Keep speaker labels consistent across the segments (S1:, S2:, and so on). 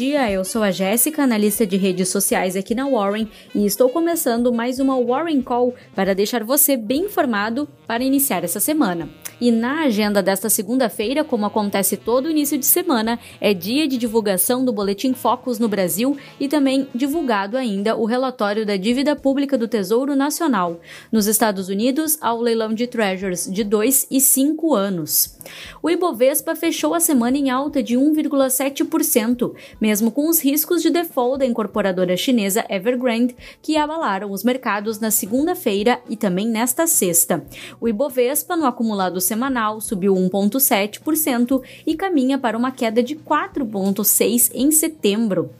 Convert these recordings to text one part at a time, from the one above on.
S1: Dia, eu sou a Jéssica, analista de redes sociais aqui na Warren, e estou começando mais uma Warren Call para deixar você bem informado para iniciar essa semana. E na agenda desta segunda-feira, como acontece todo início de semana, é dia de divulgação do Boletim Focus no Brasil e também divulgado ainda o relatório da dívida pública do Tesouro Nacional. Nos Estados Unidos, há o leilão de Treasures de 2 e 5 anos. O Ibovespa fechou a semana em alta de 1,7%, mesmo com os riscos de default da incorporadora chinesa Evergrande, que abalaram os mercados na segunda-feira e também nesta sexta. O Ibovespa, no acumulado semanal subiu 1,7% e caminha para uma queda de 4,6% em setembro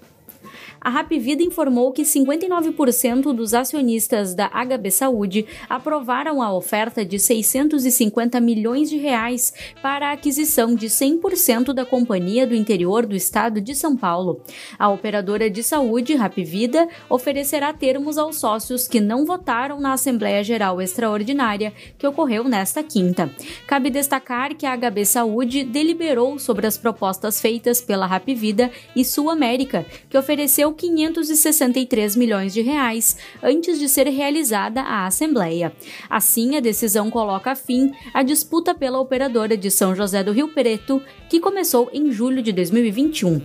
S1: a Rapvida informou que 59% dos acionistas da HB Saúde aprovaram a oferta de 650 milhões de reais para a aquisição de 100% da companhia do interior do estado de São Paulo. A operadora de saúde, Rapvida, oferecerá termos aos sócios que não votaram na Assembleia Geral Extraordinária que ocorreu nesta quinta. Cabe destacar que a HB Saúde deliberou sobre as propostas feitas pela Rapvida e Sul América, que ofereceu 563 milhões de reais antes de ser realizada a Assembleia. Assim, a decisão coloca fim à disputa pela operadora de São José do Rio Preto, que começou em julho de 2021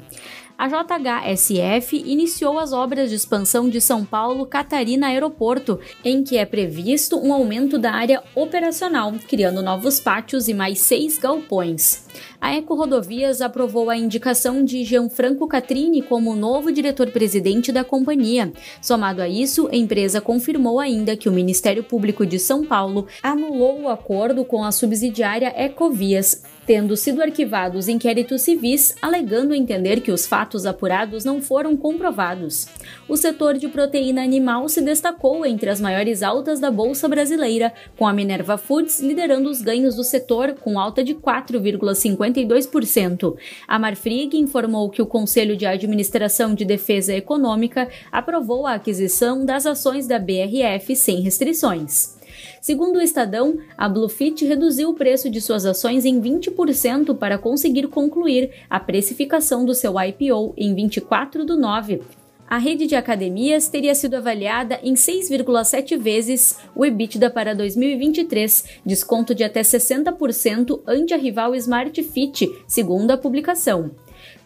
S1: a JHSF iniciou as obras de expansão de São Paulo Catarina Aeroporto, em que é previsto um aumento da área operacional, criando novos pátios e mais seis galpões. A Eco Rodovias aprovou a indicação de Gianfranco Catrini como novo diretor-presidente da companhia. Somado a isso, a empresa confirmou ainda que o Ministério Público de São Paulo anulou o acordo com a subsidiária Ecovias, tendo sido arquivados inquéritos civis alegando entender que os fatos apurados não foram comprovados. O setor de proteína animal se destacou entre as maiores altas da bolsa brasileira, com a Minerva Foods liderando os ganhos do setor com alta de 4,52%. A Marfrig informou que o Conselho de Administração de Defesa Econômica aprovou a aquisição das ações da BRF sem restrições. Segundo o Estadão, a Bluefit reduziu o preço de suas ações em 20% para conseguir concluir a precificação do seu IPO em 24 do 9. A rede de academias teria sido avaliada em 6,7 vezes o EBITDA para 2023, desconto de até 60% ante a rival Smart Fit, segundo a publicação.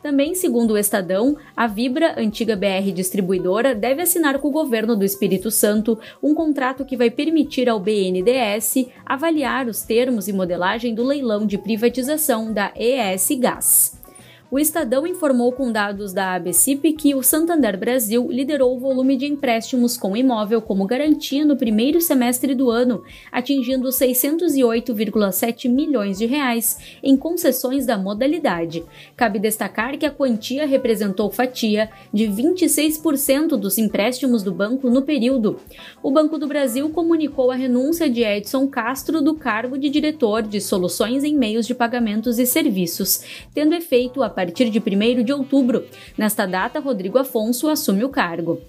S1: Também, segundo o Estadão, a Vibra, antiga BR distribuidora, deve assinar com o governo do Espírito Santo um contrato que vai permitir ao BNDES avaliar os termos e modelagem do leilão de privatização da ES Gás. O Estadão informou com dados da ABCIP que o Santander Brasil liderou o volume de empréstimos com imóvel como garantia no primeiro semestre do ano, atingindo 608,7 milhões de reais em concessões da modalidade. Cabe destacar que a quantia representou fatia de 26% dos empréstimos do banco no período. O Banco do Brasil comunicou a renúncia de Edson Castro do cargo de diretor de soluções em meios de pagamentos e serviços, tendo efeito a partir de 1 de outubro. Nesta data, Rodrigo Afonso assume o cargo.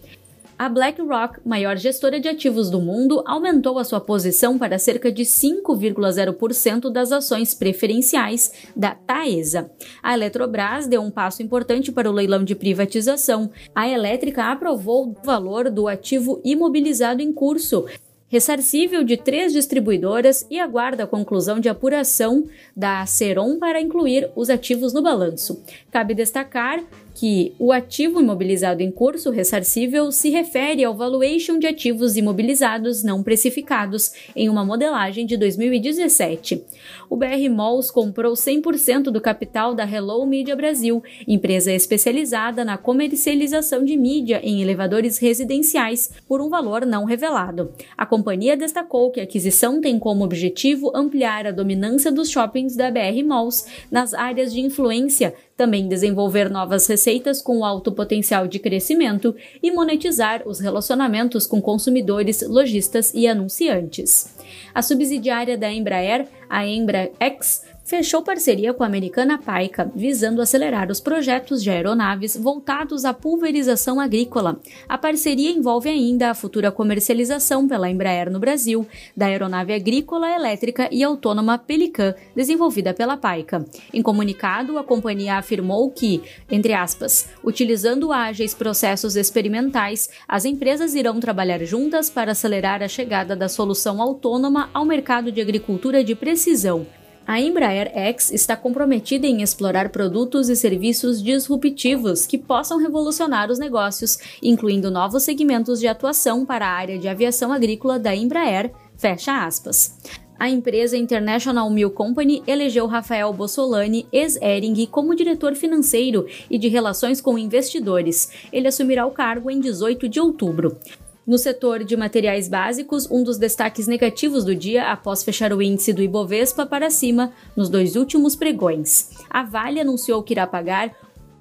S1: A BlackRock, maior gestora de ativos do mundo, aumentou a sua posição para cerca de 5,0% das ações preferenciais da Taesa. A Eletrobras deu um passo importante para o leilão de privatização. A elétrica aprovou o valor do ativo imobilizado em curso, ressarcível de três distribuidoras e aguarda a conclusão de apuração da Ceron para incluir os ativos no balanço. Cabe destacar que o ativo imobilizado em curso ressarcível se refere ao valuation de ativos imobilizados não precificados em uma modelagem de 2017. O BR Malls comprou 100% do capital da Hello Media Brasil, empresa especializada na comercialização de mídia em elevadores residenciais, por um valor não revelado. A companhia destacou que a aquisição tem como objetivo ampliar a dominância dos shoppings da BR Malls nas áreas de influência também desenvolver novas receitas com alto potencial de crescimento e monetizar os relacionamentos com consumidores, lojistas e anunciantes. A subsidiária da Embraer, a Embraex, fechou parceria com a americana Paica, visando acelerar os projetos de aeronaves voltados à pulverização agrícola. A parceria envolve ainda a futura comercialização pela Embraer no Brasil da aeronave agrícola elétrica e autônoma Pelican, desenvolvida pela Paica. Em comunicado, a companhia afirmou que, entre aspas, utilizando ágeis processos experimentais, as empresas irão trabalhar juntas para acelerar a chegada da solução autônoma ao mercado de agricultura de precisão, a Embraer X está comprometida em explorar produtos e serviços disruptivos que possam revolucionar os negócios, incluindo novos segmentos de atuação para a área de aviação agrícola da Embraer, fecha aspas. A empresa International Mill Company elegeu Rafael Bossolani, ex-Ering, como diretor financeiro e de relações com investidores. Ele assumirá o cargo em 18 de outubro. No setor de materiais básicos, um dos destaques negativos do dia após fechar o índice do Ibovespa para cima nos dois últimos pregões. A Vale anunciou que irá pagar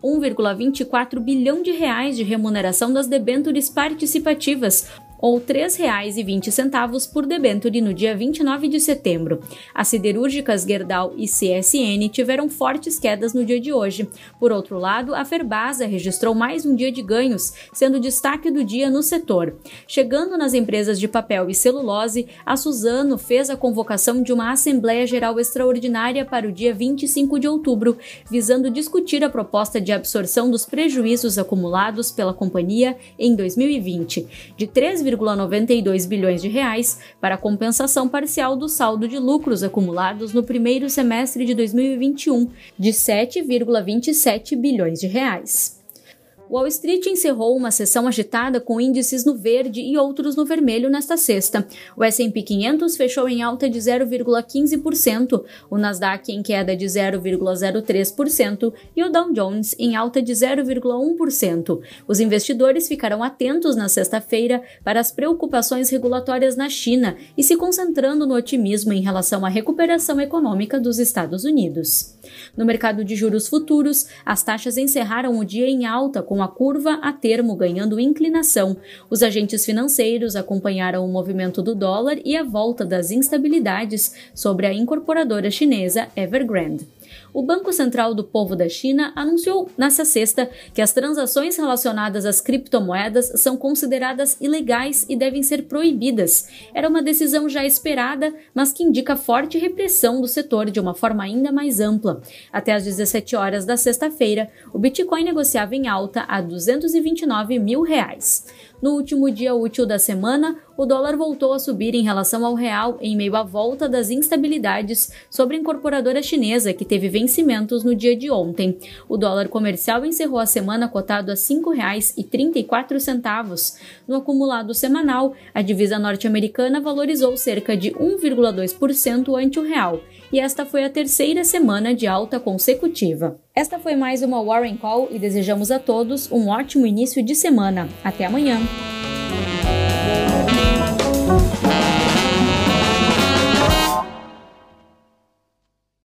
S1: 1,24 bilhão de reais de remuneração das debêntures participativas, ou R$ 3,20 por debênture no dia 29 de setembro. As siderúrgicas Gerdau e CSN tiveram fortes quedas no dia de hoje. Por outro lado, a Ferbasa registrou mais um dia de ganhos, sendo destaque do dia no setor. Chegando nas empresas de papel e celulose, a Suzano fez a convocação de uma Assembleia Geral Extraordinária para o dia 25 de outubro, visando discutir a proposta de absorção dos prejuízos acumulados pela companhia em 2020, de 3, 2,92 bilhões de reais para compensação parcial do saldo de lucros acumulados no primeiro semestre de 2021, de 7,27 bilhões de reais. Wall Street encerrou uma sessão agitada com índices no verde e outros no vermelho nesta sexta. O S&P 500 fechou em alta de 0,15%, o Nasdaq em queda de 0,03% e o Dow Jones em alta de 0,1%. Os investidores ficarão atentos na sexta-feira para as preocupações regulatórias na China e se concentrando no otimismo em relação à recuperação econômica dos Estados Unidos. No mercado de juros futuros, as taxas encerraram o dia em alta com a curva a termo ganhando inclinação. Os agentes financeiros acompanharam o movimento do dólar e a volta das instabilidades sobre a incorporadora chinesa Evergrande o Banco Central do Povo da China anunciou nesta sexta que as transações relacionadas às criptomoedas são consideradas ilegais e devem ser proibidas. Era uma decisão já esperada, mas que indica forte repressão do setor de uma forma ainda mais ampla. Até às 17 horas da sexta-feira, o Bitcoin negociava em alta a 229 mil reais. No último dia útil da semana, o dólar voltou a subir em relação ao real em meio à volta das instabilidades sobre a incorporadora chinesa que teve vencimentos no dia de ontem. O dólar comercial encerrou a semana cotado a R$ 5,34. No acumulado semanal, a divisa norte-americana valorizou cerca de 1,2% ante o real, e esta foi a terceira semana de alta consecutiva. Esta foi mais uma Warren Call e desejamos a todos um ótimo início de semana. Até amanhã!